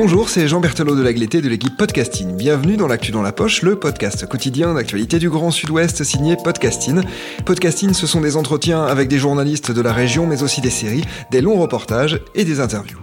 Bonjour, c'est Jean Berthelot de l'Agleté de l'équipe Podcasting. Bienvenue dans l'actu dans la poche, le podcast quotidien d'actualité du Grand Sud-Ouest signé Podcasting. Podcasting, ce sont des entretiens avec des journalistes de la région, mais aussi des séries, des longs reportages et des interviews.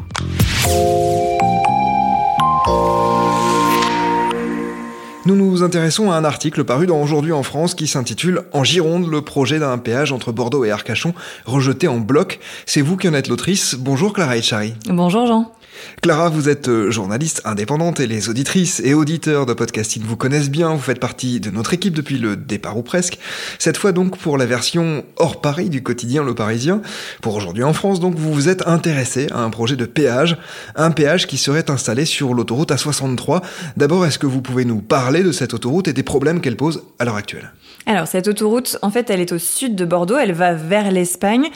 Nous nous intéressons à un article paru dans Aujourd'hui en France qui s'intitule En Gironde, le projet d'un péage entre Bordeaux et Arcachon rejeté en bloc. C'est vous qui en êtes l'autrice. Bonjour Clara Etchari. Bonjour Jean. Clara, vous êtes euh, journaliste indépendante et les auditrices et auditeurs de podcasting vous connaissent bien, vous faites partie de notre équipe depuis le départ ou presque. Cette fois donc pour la version hors Paris du quotidien Le Parisien. Pour aujourd'hui en France, donc vous vous êtes intéressé à un projet de péage, un péage qui serait installé sur l'autoroute A63. D'abord, est-ce que vous pouvez nous parler de cette autoroute et des problèmes qu'elle pose à l'heure actuelle? Alors cette autoroute, en fait, elle est au sud de Bordeaux, elle va vers l'Espagne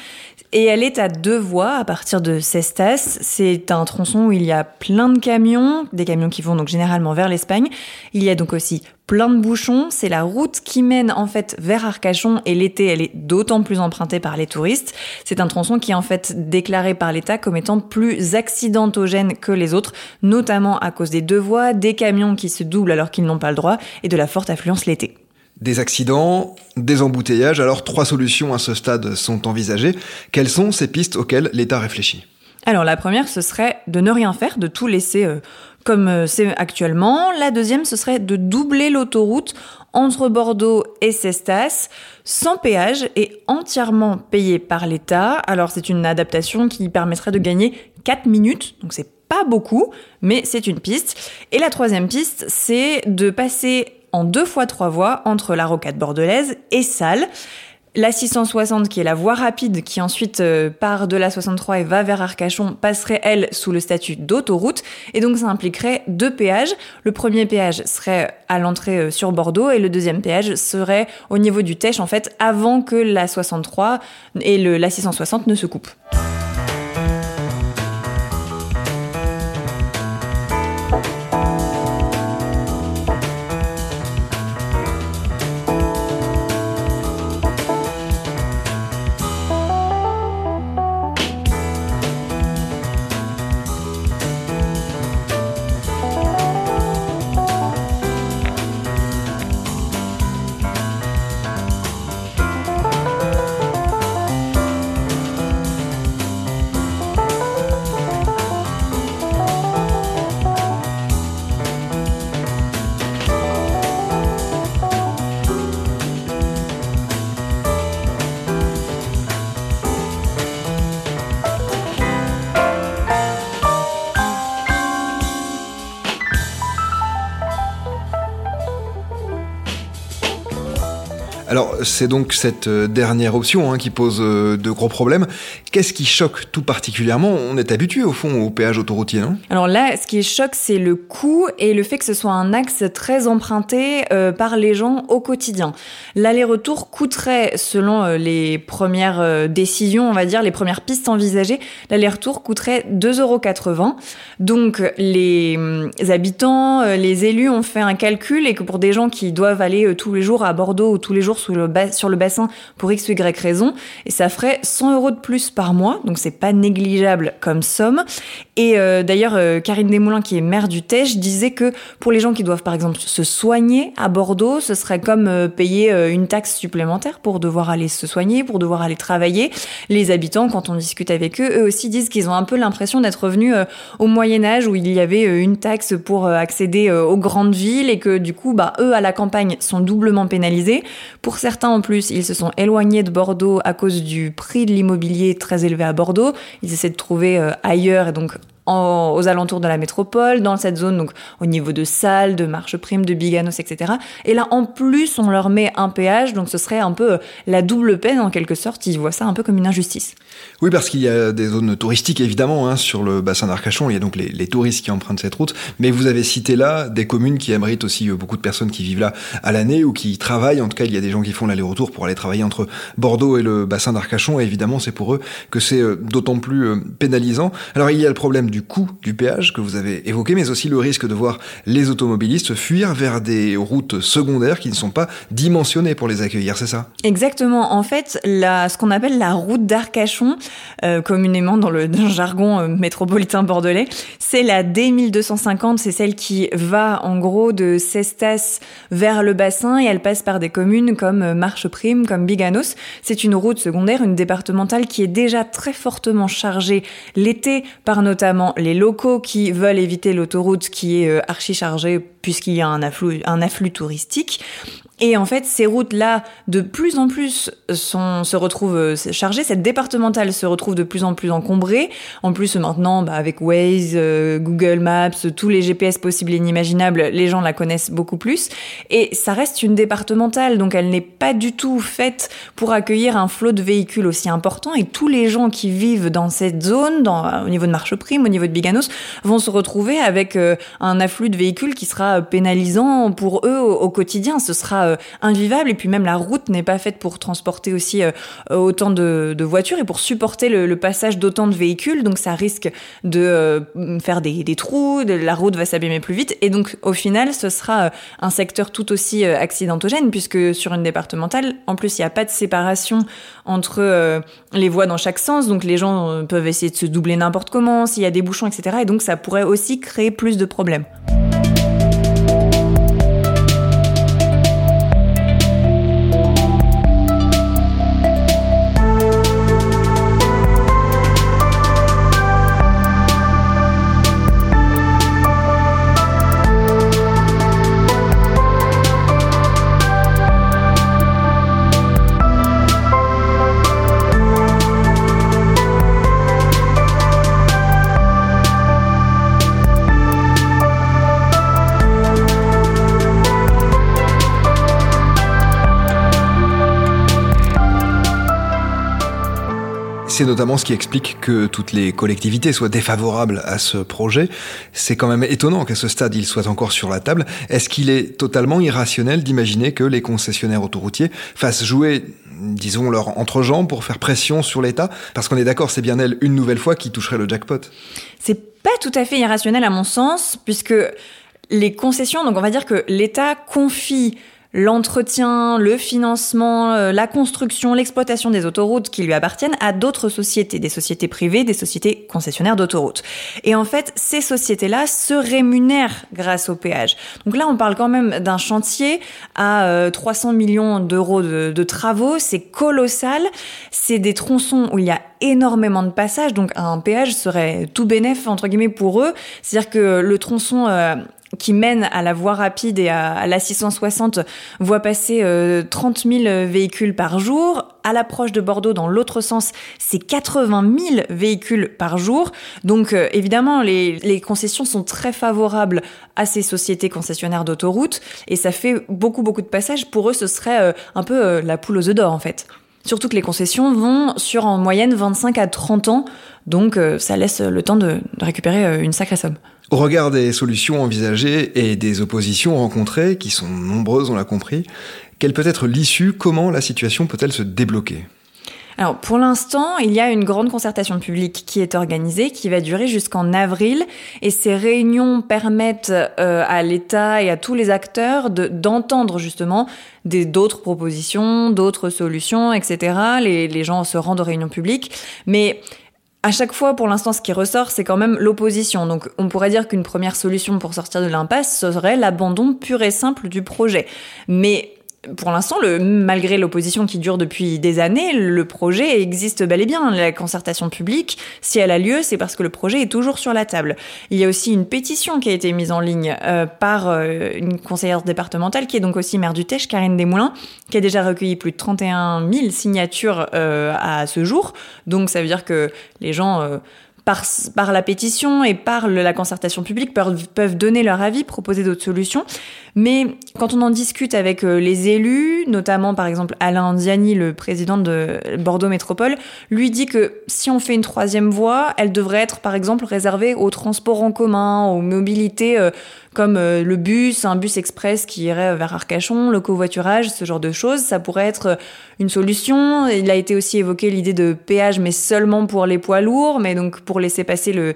et elle est à deux voies à partir de Cestas. C'est un tronçon où il y a plein de camions, des camions qui vont donc généralement vers l'Espagne. Il y a donc aussi plein de bouchons. C'est la route qui mène en fait vers Arcachon et l'été, elle est d'autant plus empruntée par les touristes. C'est un tronçon qui est en fait déclaré par l'État comme étant plus accidentogène que les autres, notamment à cause des deux voies, des camions qui se doublent alors qu'ils n'ont pas le droit et de la forte affluence l'été. Des accidents, des embouteillages, alors trois solutions à ce stade sont envisagées. Quelles sont ces pistes auxquelles l'État réfléchit? Alors la première, ce serait de ne rien faire, de tout laisser euh, comme euh, c'est actuellement. La deuxième, ce serait de doubler l'autoroute entre Bordeaux et Cestas, sans péage et entièrement payé par l'État. Alors c'est une adaptation qui permettrait de gagner 4 minutes, donc c'est pas beaucoup, mais c'est une piste. Et la troisième piste, c'est de passer en deux fois trois voies entre la rocade bordelaise et Salles. La 660, qui est la voie rapide, qui ensuite euh, part de la 63 et va vers Arcachon, passerait, elle, sous le statut d'autoroute. Et donc, ça impliquerait deux péages. Le premier péage serait à l'entrée euh, sur Bordeaux et le deuxième péage serait au niveau du Tèche, en fait, avant que la 63 et le, la 660 ne se coupent. C'est donc cette euh, dernière option hein, qui pose euh, de gros problèmes. Qu'est-ce qui choque tout particulièrement? On est habitué au fond au péage autoroutier, non? Alors là, ce qui choque, c'est le coût et le fait que ce soit un axe très emprunté euh, par les gens au quotidien. L'aller-retour coûterait, selon les premières décisions, on va dire, les premières pistes envisagées, l'aller-retour coûterait 2,80 euros. Donc les, les habitants, les élus ont fait un calcul et que pour des gens qui doivent aller tous les jours à Bordeaux ou tous les jours le sur le bassin pour x ou y raison, et ça ferait 100 euros de plus par mois, donc c'est pas négligeable comme somme. Et euh, d'ailleurs, euh, Karine Desmoulins, qui est maire du Tèche, disait que pour les gens qui doivent par exemple se soigner à Bordeaux, ce serait comme euh, payer une taxe supplémentaire pour devoir aller se soigner, pour devoir aller travailler. Les habitants, quand on discute avec eux, eux aussi disent qu'ils ont un peu l'impression d'être revenus au Moyen Âge où il y avait une taxe pour accéder aux grandes villes et que du coup, bah, eux à la campagne sont doublement pénalisés. Pour certains en plus, ils se sont éloignés de Bordeaux à cause du prix de l'immobilier très élevé à Bordeaux. Ils essaient de trouver ailleurs et donc aux alentours de la métropole, dans cette zone, donc au niveau de Salles, de Marche Prime, de Biganos, etc. Et là, en plus, on leur met un péage, donc ce serait un peu la double peine en quelque sorte. Ils voient ça un peu comme une injustice. Oui, parce qu'il y a des zones touristiques évidemment hein, sur le bassin d'Arcachon. Il y a donc les, touristes qui empruntent cette route. Mais vous avez cité là des communes qui abritent aussi euh, beaucoup de personnes qui vivent là à l'année ou qui travaillent. En tout cas, il y a des gens qui font l'aller-retour pour aller travailler entre Bordeaux et le bassin d'Arcachon. Et évidemment, c'est pour eux que c'est euh, d'autant plus euh, pénalisant. Alors, il y a le problème du coût du péage que vous avez évoqué, mais aussi le risque de voir les automobilistes fuir vers des routes secondaires qui ne sont pas dimensionnées pour les accueillir. C'est ça? Exactement. En fait, ce qu'on appelle la route d'Arcachon, euh, communément dans le, jargon euh, métropolitain bordelais. C'est la D1250, c'est celle qui va en gros de Cestas vers le bassin et elle passe par des communes comme euh, Marche Prime, comme Biganos. C'est une route secondaire, une départementale qui est déjà très fortement chargée l'été par notamment les locaux qui veulent éviter l'autoroute qui est archi chargée puisqu'il y a un afflux, un afflux touristique. Et en fait, ces routes-là, de plus en plus, sont, se retrouvent euh, chargées. Cette départementale se retrouve de plus en plus encombrée. En plus, maintenant, bah, avec Waze, euh, Google Maps, tous les GPS possibles et inimaginables, les gens la connaissent beaucoup plus. Et ça reste une départementale, donc elle n'est pas du tout faite pour accueillir un flot de véhicules aussi important. Et tous les gens qui vivent dans cette zone, dans, au niveau de Marche Prime, au niveau de Biganos, vont se retrouver avec euh, un afflux de véhicules qui sera pénalisant pour eux au, au quotidien. Ce sera euh, invivable. Et puis même la route n'est pas faite pour transporter aussi euh, autant de, voitures et pour supporter le, passage d'autant de véhicules. Donc ça risque de euh, faire des, trous, la route va s'abîmer plus vite. Et donc au final, ce sera un secteur tout aussi accidentogène puisque sur une départementale, en plus, il n'y a pas de séparation entre les voies dans chaque sens. Donc les gens peuvent essayer de se doubler n'importe comment, s'il y a des bouchons, etc. Et donc ça pourrait aussi créer plus de problèmes. C'est notamment ce qui explique que toutes les collectivités soient défavorables à ce projet. C'est quand même étonnant qu'à ce stade, il soit encore sur la table. Est-ce qu'il est totalement irrationnel d'imaginer que les concessionnaires autoroutiers fassent jouer disons, leur entrejambe pour faire pression sur l'État? Parce qu'on est d'accord, c'est bien elle, une nouvelle fois, qui toucherait le jackpot. C'est pas tout à fait irrationnel à mon sens, puisque les concessions, donc on va dire que l'État confie l'entretien, le financement, euh, la construction, l'exploitation des autoroutes qui lui appartiennent à d'autres sociétés, des sociétés privées, des sociétés concessionnaires d'autoroutes. Et en fait, ces sociétés-là se rémunèrent grâce au péage. Donc là, on parle quand même d'un chantier à 300 euh, millions d'euros de, de travaux, c'est colossal. C'est des tronçons où il y a énormément de passages, donc un péage serait tout bénéf entre guillemets pour eux. C'est-à-dire que le tronçon euh, qui mène à la voie rapide et à, la 660 voit passer 30 euh, 000 véhicules par jour. À l'approche de Bordeaux, dans l'autre sens, c'est 80 000 véhicules par jour. Donc euh, évidemment, les, concessions sont très favorables à ces sociétés concessionnaires d'autoroutes et ça fait beaucoup beaucoup de passages. Pour eux, ce serait euh, un peu la poule aux œufs d'or en fait. Surtout que les concessions vont sur en moyenne 25 à 30 ans, donc ça laisse le temps de récupérer une sacrée somme. Au regard des solutions envisagées et des oppositions rencontrées, qui sont nombreuses, on l'a compris, quelle peut être l'issue? Comment la situation peut-elle se débloquer? Alors pour l'instant, il y a une grande concertation publique qui est organisée, qui va durer jusqu'en avril, et ces réunions permettent euh, à l'État et à tous les acteurs d'entendre justement d'autres propositions, d'autres solutions, etc. Les, les gens se rendent aux réunions publiques, mais à chaque fois, pour l'instant, ce qui ressort, c'est quand même l'opposition. Donc, on pourrait dire qu'une première solution pour sortir de l'impasse serait l'abandon pur et simple du projet. Mais pour l'instant, malgré l'opposition qui dure depuis des années, le projet existe bel et bien. La concertation publique, si elle a lieu, c'est parce que le projet est toujours sur la table. Il y a aussi une pétition qui a été mise en ligne euh, par euh, une conseillère départementale qui est donc aussi maire du Tèche, Karine Desmoulins, qui a déjà recueilli plus de 31 000 signatures euh, à ce jour. Donc ça veut dire que les gens par, la pétition et par la concertation publique, peuvent, peuvent donner leur avis, proposer d'autres solutions. Mais quand on en discute avec euh, les élus, notamment par exemple Alain Andiani, le président de Bordeaux Métropole, lui dit que si on fait une troisième voie, elle devrait être par exemple réservée aux transports en commun, aux mobilités euh, comme euh, le bus, un bus express qui irait vers Arcachon, le covoiturage, ce genre de choses. Ça pourrait être une solution. Il a été aussi évoqué l'idée de péage, mais seulement pour les poids lourds, mais donc pour laisser passer le,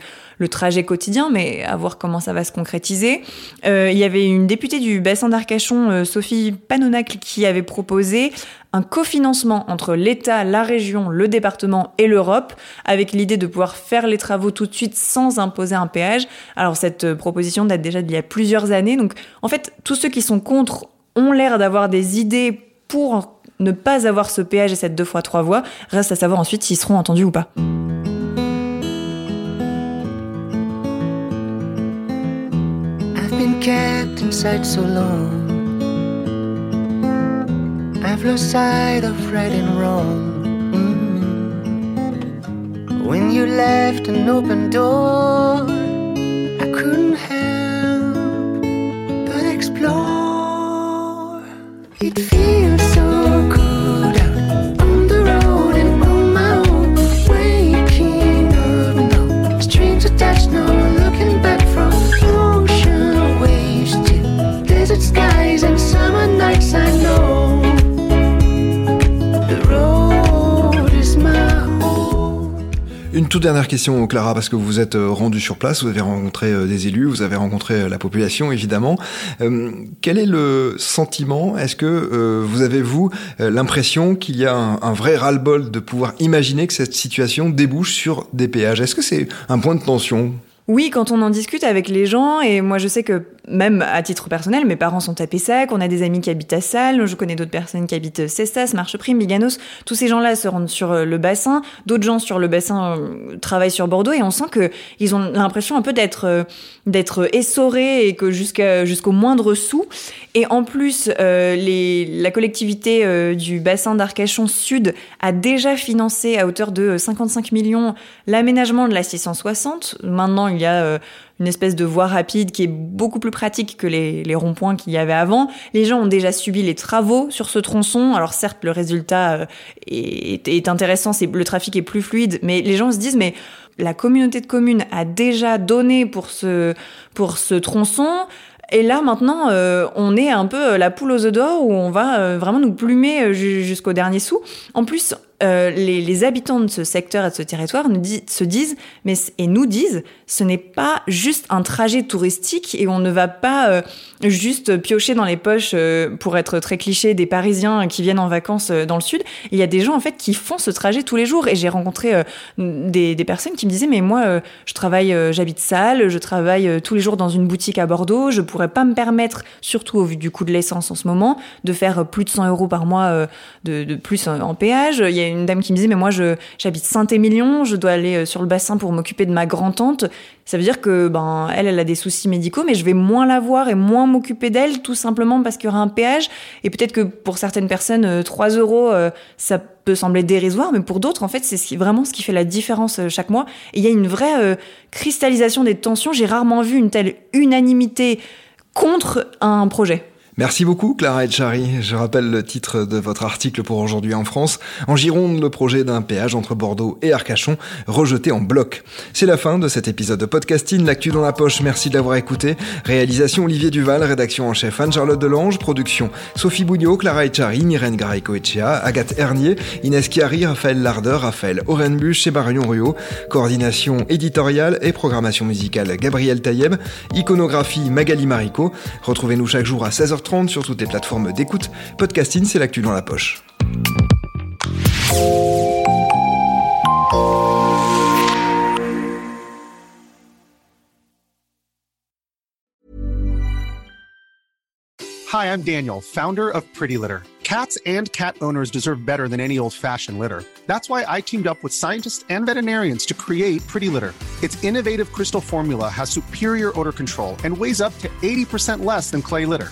trajet quotidien, mais à voir comment ça va se concrétiser. Euh, il y avait une députée du bassin d'Arcachon, euh, Sophie Panonacle, qui avait proposé un cofinancement entre l'État, la région, le département et l'Europe, avec l'idée de pouvoir faire les travaux tout de suite sans imposer un péage. Alors cette euh, proposition date déjà d'il y a plusieurs années. Donc en fait, tous ceux qui sont contre ont l'air d'avoir des idées pour ne pas avoir ce péage et cette deux fois trois voies. Reste à savoir ensuite s'ils seront entendus ou pas. been kept inside so long. Lost sight of right and wrong. Mm. When you left an open door, I couldn't help but explore. It feels so toute dernière question, Clara, parce que vous êtes euh, rendu sur place, vous avez rencontré euh, des élus, vous avez rencontré euh, la population, évidemment. Quel est le sentiment? Est-ce que vous avez, vous, l'impression qu'il y a un, un vrai ras-le-bol de pouvoir imaginer que cette situation débouche sur des péages? Est-ce que c'est un point de tension? Oui, quand on en discute avec les gens, et moi je sais que même à titre personnel, mes parents sont à Pessac, on a des amis qui habitent à Salles, je connais d'autres personnes qui habitent Cestas, Marcheprime, Biganos. Tous ces gens-là se rendent sur euh, le bassin, d'autres gens sur le bassin euh, travaillent sur Bordeaux et on sent que ils ont l'impression un peu d'être euh, d'être essorés et que jusqu'à jusqu'au moindre sou. Et en plus, euh, la collectivité euh, du bassin d'Arcachon Sud a déjà financé à hauteur de 55 millions l'aménagement de la 660. Maintenant, il y a euh, une espèce de voie rapide qui est beaucoup plus pratique que les, les ronds-points qu'il y avait avant. Les gens ont déjà subi les travaux sur ce tronçon. Alors certes, le résultat euh, est, intéressant, c'est le trafic est plus fluide, mais les gens se disent mais la communauté de communes a déjà donné pour ce pour ce tronçon. Et là, maintenant, euh, on est un peu la poule aux œufs d'or où on va euh, vraiment nous plumer ju- jusqu'au dernier sou. En plus, euh, les, habitants de ce secteur et de ce territoire se disent, mais et nous disent, ce n'est pas juste un trajet touristique et on ne va pas euh, juste piocher dans les poches, euh, pour être très cliché, des Parisiens qui viennent en vacances dans le sud. Il y a des gens en fait qui font ce trajet tous les jours et j'ai rencontré des, personnes qui me disaient, mais moi, je travaille, j'habite Salles, je travaille tous les jours dans une boutique à Bordeaux, je pourrais pas me permettre, surtout au vu du coût de l'essence en ce moment, de faire plus de 100 euros par mois de, plus en en péage. Il y a une dame qui me disait, mais moi, j'habite Saint-Émilion, je dois aller euh, sur le bassin pour m'occuper de ma grand-tante. Ça veut dire que, ben, elle, elle a des soucis médicaux, mais je vais moins la voir et moins m'occuper d'elle, tout simplement parce qu'il y aura un péage. Et peut-être que pour certaines personnes, euh, 3 euros, euh, ça peut sembler dérisoire, mais pour d'autres, en fait, c'est vraiment ce qui fait la différence euh, chaque mois. Et il y a une vraie euh, cristallisation des tensions. J'ai rarement vu une telle unanimité contre un projet. Merci beaucoup Clara Etchari. Je rappelle le titre de votre article pour aujourd'hui en France. En Gironde, le projet d'un péage entre Bordeaux et Arcachon rejeté en bloc. C'est la fin de cet épisode de podcasting. L'actu dans la poche. Merci de l'avoir écouté. Réalisation Olivier Duval, rédaction en chef Anne-Charlotte Delange, production Sophie Bougnot, Clara Etchari, Myrène Garay-Coetchea, Agathe Hernier, Inès Chiari, Raphaël Larder, Raphaël Orenbuch et Marion Ruot. Coordination éditoriale et programmation musicale Gabriel Taïeb. Iconographie Magali Marico. Retrouvez-nous chaque jour à 16h30 sur toutes les plateformes d'écoute. Podcasting, c'est l'actu dans la poche. Hi, I'm Daniel, founder of Pretty Litter. Cats and cat owners deserve better than any old fashioned litter. That's why I teamed up with scientists and veterinarians to create Pretty Litter. Its innovative crystal formula has superior odor control and weighs up to 80% less than clay litter.